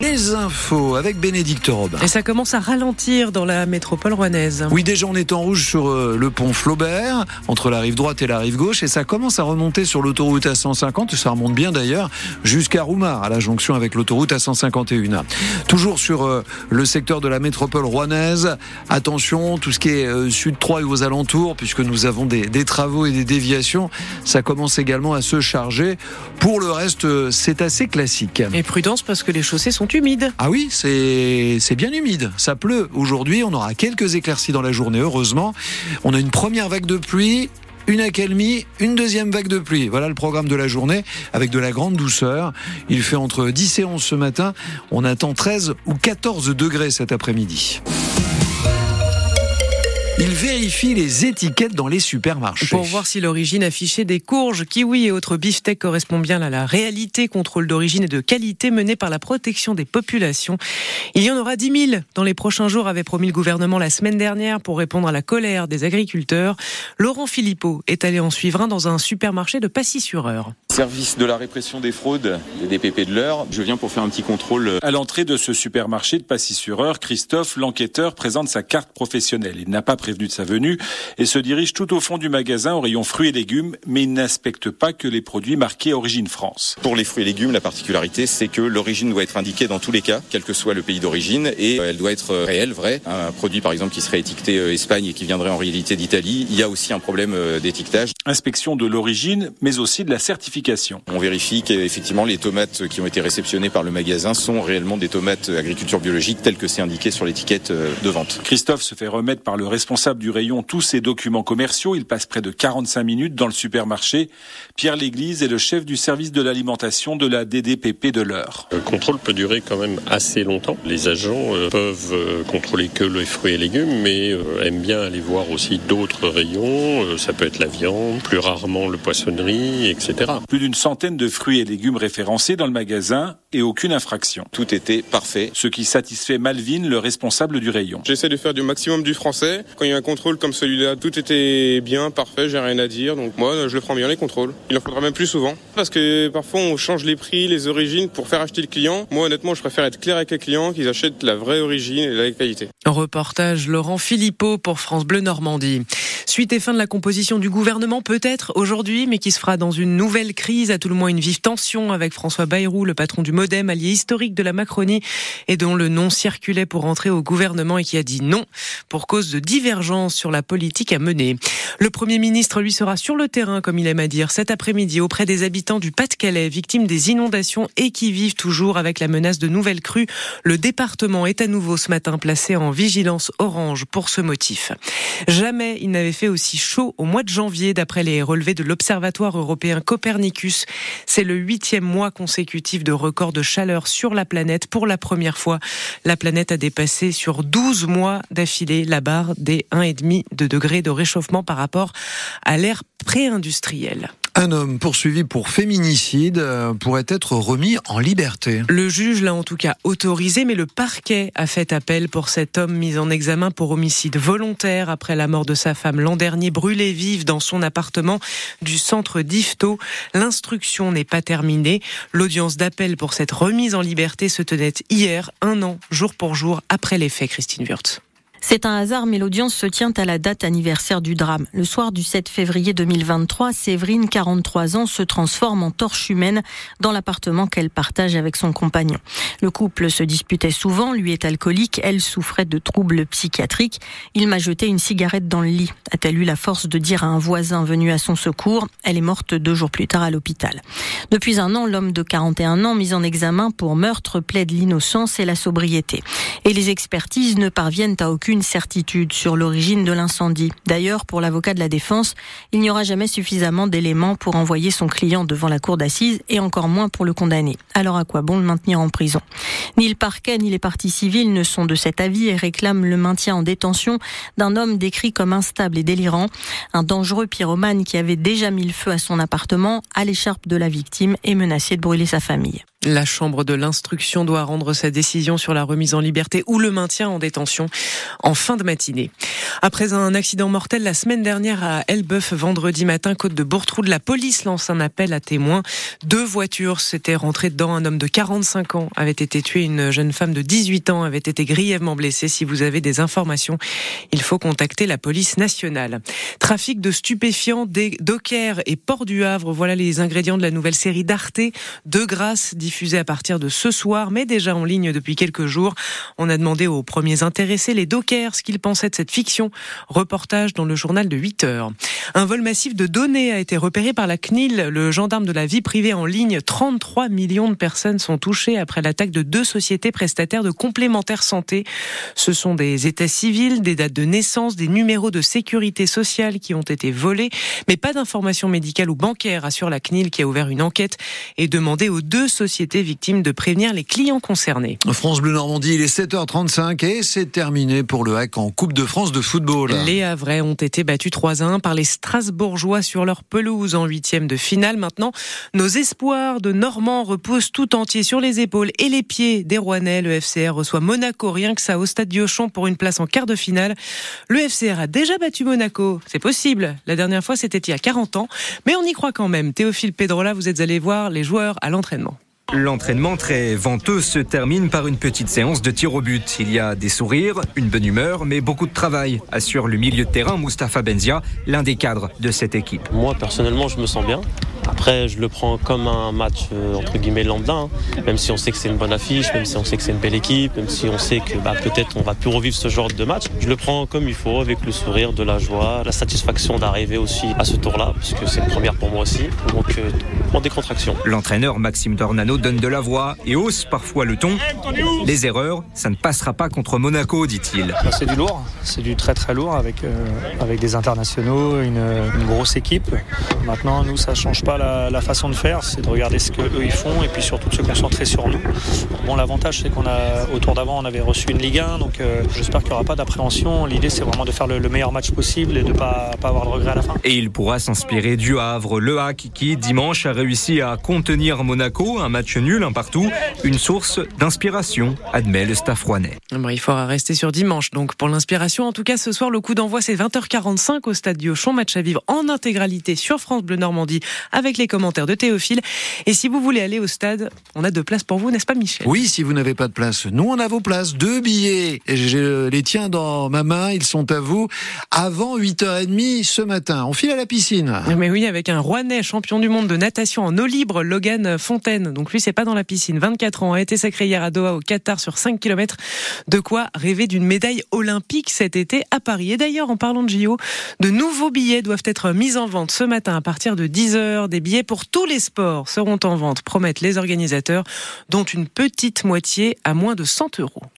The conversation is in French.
Les infos avec Bénédicte Robin. Et ça commence à ralentir dans la métropole rouennaise. Oui, déjà on est en rouge sur euh, le pont Flaubert, entre la rive droite et la rive gauche, et ça commence à remonter sur l'autoroute A150, ça remonte bien d'ailleurs, jusqu'à Roumar, à la jonction avec l'autoroute A151. Toujours sur euh, le secteur de la métropole rouennaise, attention, tout ce qui est euh, sud 3 et aux alentours, puisque nous avons des, des travaux et des déviations, ça commence également à se charger. Pour le reste, c'est assez classique. Et prudence parce que les chaussées sont humide. Ah oui, c'est bien humide. Ça pleut aujourd'hui. On aura quelques éclaircies dans la journée, heureusement. On a une première vague de pluie une accalmie, une deuxième vague de pluie. Voilà le programme de la journée avec de la grande douceur. Il fait entre 10 et 11 ce matin. On attend 13 ou 14 degrés cet après-midi. Il vérifie les étiquettes dans les supermarchés. Pour voir si l'origine affichée des courges, kiwis et autres beefsteaks correspond bien à la réalité. Contrôle d'origine et de qualité mené par la protection des populations. Il y en aura 10 000 dans les prochains jours, avait promis le gouvernement la semaine dernière pour répondre à la colère des agriculteurs. Laurent Philippot est allé en suivre un dans un supermarché de Passy-sur-Eure. Service de la répression des fraudes, des DPP de l'heure. Je viens pour faire un petit contrôle. À l'entrée de ce supermarché de Passy-sur-Eure, Christophe, l'enquêteur, présente sa carte professionnelle. Il n'a pas prévenu de sa venue et se dirige tout au fond du magasin au rayon fruits et légumes, mais il n'inspecte pas que les produits marqués Origine France. Pour les fruits et légumes, la particularité, c'est que l'origine doit être indiquée dans tous les cas, quel que soit le pays d'origine, et euh, elle doit être réelle, vraie. Un produit, par exemple, qui serait étiqueté euh, Espagne et qui viendrait en réalité d'Italie, il y a aussi un problème euh, d'étiquetage. Inspection de l'origine, mais aussi de la certification. On vérifie qu'effectivement les tomates qui ont été réceptionnées par le magasin sont réellement des tomates agriculture biologique telles que c'est indiqué sur l'étiquette de vente. Christophe se fait remettre par le responsable du rayon tous ses documents commerciaux. Il passe près de 45 minutes dans le supermarché. Pierre Léglise est le chef du service de l'alimentation de la DDPP de l'heure. Le contrôle peut durer quand même assez longtemps. Les agents euh, peuvent euh, contrôler que les fruits et légumes, mais euh, aiment bien aller voir aussi d'autres rayons. Ça peut être la viande, plus rarement le poissonnerie, etc. Plus d'une centaine de fruits et légumes référencés dans le magasin et aucune infraction. Tout était parfait. Ce qui satisfait Malvin, le responsable du rayon. J'essaie de faire du maximum du français. Quand il y a un contrôle comme celui-là, tout était bien, parfait, j'ai rien à dire. Donc moi, je le prends bien les contrôles. Il en faudra même plus souvent. Parce que parfois, on change les prix, les origines pour faire acheter le client. Moi, honnêtement, je préfère être clair avec les clients, qu'ils achètent la vraie origine et la qualité. Reportage Laurent Philippot pour France Bleu Normandie. Suite et fin de la composition du gouvernement, peut-être aujourd'hui, mais qui se fera dans une nouvelle crise, à tout le moins une vive tension avec François Bayrou, le patron du Modem, allié historique de la Macronie, et dont le nom circulait pour entrer au gouvernement et qui a dit non pour cause de divergence sur la politique à mener. Le Premier ministre, lui, sera sur le terrain, comme il aime à dire, cet après-midi auprès des habitants du Pas-de-Calais, victimes des inondations et qui vivent toujours avec la menace de nouvelles crues. Le département est à nouveau ce matin placé en vigilance orange pour ce motif. Jamais il n'avait fait aussi chaud au mois de janvier, d'après les relevés de l'Observatoire européen Copernicus. C'est le huitième mois consécutif de record de chaleur sur la planète. Pour la première fois, la planète a dépassé sur 12 mois d'affilée la barre des 1,5 de degrés de réchauffement par rapport à l'ère pré-industrielle. Un homme poursuivi pour féminicide euh, pourrait être remis en liberté. Le juge l'a en tout cas autorisé, mais le parquet a fait appel pour cet homme mis en examen pour homicide volontaire après la mort de sa femme l'an dernier, brûlée vive dans son appartement du centre d'Ifto. L'instruction n'est pas terminée. L'audience d'appel pour cette remise en liberté se tenait hier, un an, jour pour jour, après les faits, Christine Wurtz. C'est un hasard, mais l'audience se tient à la date anniversaire du drame. Le soir du 7 février 2023, Séverine, 43 ans, se transforme en torche humaine dans l'appartement qu'elle partage avec son compagnon. Le couple se disputait souvent, lui est alcoolique, elle souffrait de troubles psychiatriques. Il m'a jeté une cigarette dans le lit, a-t-elle eu la force de dire à un voisin venu à son secours. Elle est morte deux jours plus tard à l'hôpital. Depuis un an, l'homme de 41 ans, mis en examen pour meurtre, plaide l'innocence et la sobriété. Et les expertises ne parviennent à aucune aucune certitude sur l'origine de l'incendie. D'ailleurs, pour l'avocat de la défense, il n'y aura jamais suffisamment d'éléments pour envoyer son client devant la cour d'assises et encore moins pour le condamner. Alors à quoi bon le maintenir en prison? Ni le parquet ni les parties civiles ne sont de cet avis et réclament le maintien en détention d'un homme décrit comme instable et délirant, un dangereux pyromane qui avait déjà mis le feu à son appartement, à l'écharpe de la victime et menacé de brûler sa famille. La chambre de l'instruction doit rendre sa décision sur la remise en liberté ou le maintien en détention en fin de matinée. Après un accident mortel la semaine dernière à Elbeuf, vendredi matin, côte de Bourtroude, la police lance un appel à témoins. Deux voitures s'étaient rentrées dedans. Un homme de 45 ans avait été tué. Une jeune femme de 18 ans avait été grièvement blessée. Si vous avez des informations, il faut contacter la police nationale. Trafic de stupéfiants, des dockers et port du Havre. Voilà les ingrédients de la nouvelle série d'Arte, De Grâce, à partir de ce soir, mais déjà en ligne depuis quelques jours. On a demandé aux premiers intéressés, les dockers, ce qu'ils pensaient de cette fiction. Reportage dans le journal de 8 heures. Un vol massif de données a été repéré par la CNIL, le gendarme de la vie privée en ligne. 33 millions de personnes sont touchées après l'attaque de deux sociétés prestataires de complémentaires santé. Ce sont des états civils, des dates de naissance, des numéros de sécurité sociale qui ont été volés, mais pas d'informations médicales ou bancaires, assure la CNIL qui a ouvert une enquête et demandé aux deux sociétés victimes de prévenir les clients concernés. France Bleu Normandie, il est 7h35 et c'est terminé pour le hack en Coupe de France de football. Les Havrais ont été battus 3 1 par les Strasbourgeois sur leur pelouse en huitième de finale. Maintenant, nos espoirs de Normands reposent tout entier sur les épaules et les pieds des Rouennais. Le FCR reçoit Monaco, rien que ça, au stade Diochon pour une place en quart de finale. Le FCR a déjà battu Monaco. C'est possible. La dernière fois, c'était il y a 40 ans. Mais on y croit quand même. Théophile Pedrola, vous êtes allé voir les joueurs à l'entraînement. L'entraînement très venteux se termine par une petite séance de tir au but. Il y a des sourires, une bonne humeur, mais beaucoup de travail, assure le milieu de terrain Mustapha Benzia, l'un des cadres de cette équipe. Moi, personnellement, je me sens bien. Après, je le prends comme un match euh, entre guillemets lambda, hein. même si on sait que c'est une bonne affiche, même si on sait que c'est une belle équipe, même si on sait que bah, peut-être on va plus revivre ce genre de match. Je le prends comme il faut, avec le sourire, de la joie, la satisfaction d'arriver aussi à ce tour-là, parce que c'est une première pour moi aussi. Donc, euh, en décontraction. L'entraîneur Maxime Dornano donne de la voix et hausse parfois le ton. Les erreurs, ça ne passera pas contre Monaco, dit-il. Bah, c'est du lourd, c'est du très très lourd avec, euh, avec des internationaux, une, une grosse équipe. Maintenant, nous, ça change pas la, façon de faire, c'est de regarder ce qu'eux ils font et puis surtout de se concentrer sur nous. Bon, l'avantage c'est qu'on a autour d'avant on avait reçu une Ligue 1, donc euh, j'espère qu'il n'y aura pas d'appréhension. L'idée c'est vraiment de faire le, meilleur match possible et de ne pas, pas avoir de regret à la fin. Et il pourra s'inspirer du Havre, le Hack qui dimanche a réussi à contenir Monaco, un match nul, un partout, une source d'inspiration, admet le staff rouennais. Bon, il faudra rester sur dimanche donc pour l'inspiration. En tout cas, ce soir, le coup d'envoi c'est 20h45 au stade Diochon, match à vivre en intégralité sur France Bleu Normandie avec les commentaires de Théophile. Et si vous voulez aller au stade, on a deux places pour vous, n'est-ce pas Michel? Oui, si vous n'avez pas de place, nous on a vos places, deux billets. Je les tiens dans ma main, ils sont à vous avant 8h30 ce matin. On file à la piscine. Mais oui, avec un Rouennais champion du monde de natation en eau libre, Logan Fontaine. Donc lui, c'est pas dans la piscine. 24 ans, a été sacré hier à Doha au Qatar sur 5 km. De quoi rêver d'une médaille olympique cet été à Paris. Et d'ailleurs, en parlant de JO, de nouveaux billets doivent être mis en vente ce matin à partir de 10h. Des billets pour tous les sports seront en vente, promettent les organisateurs, dont une petite moitié à moins de 100 euros.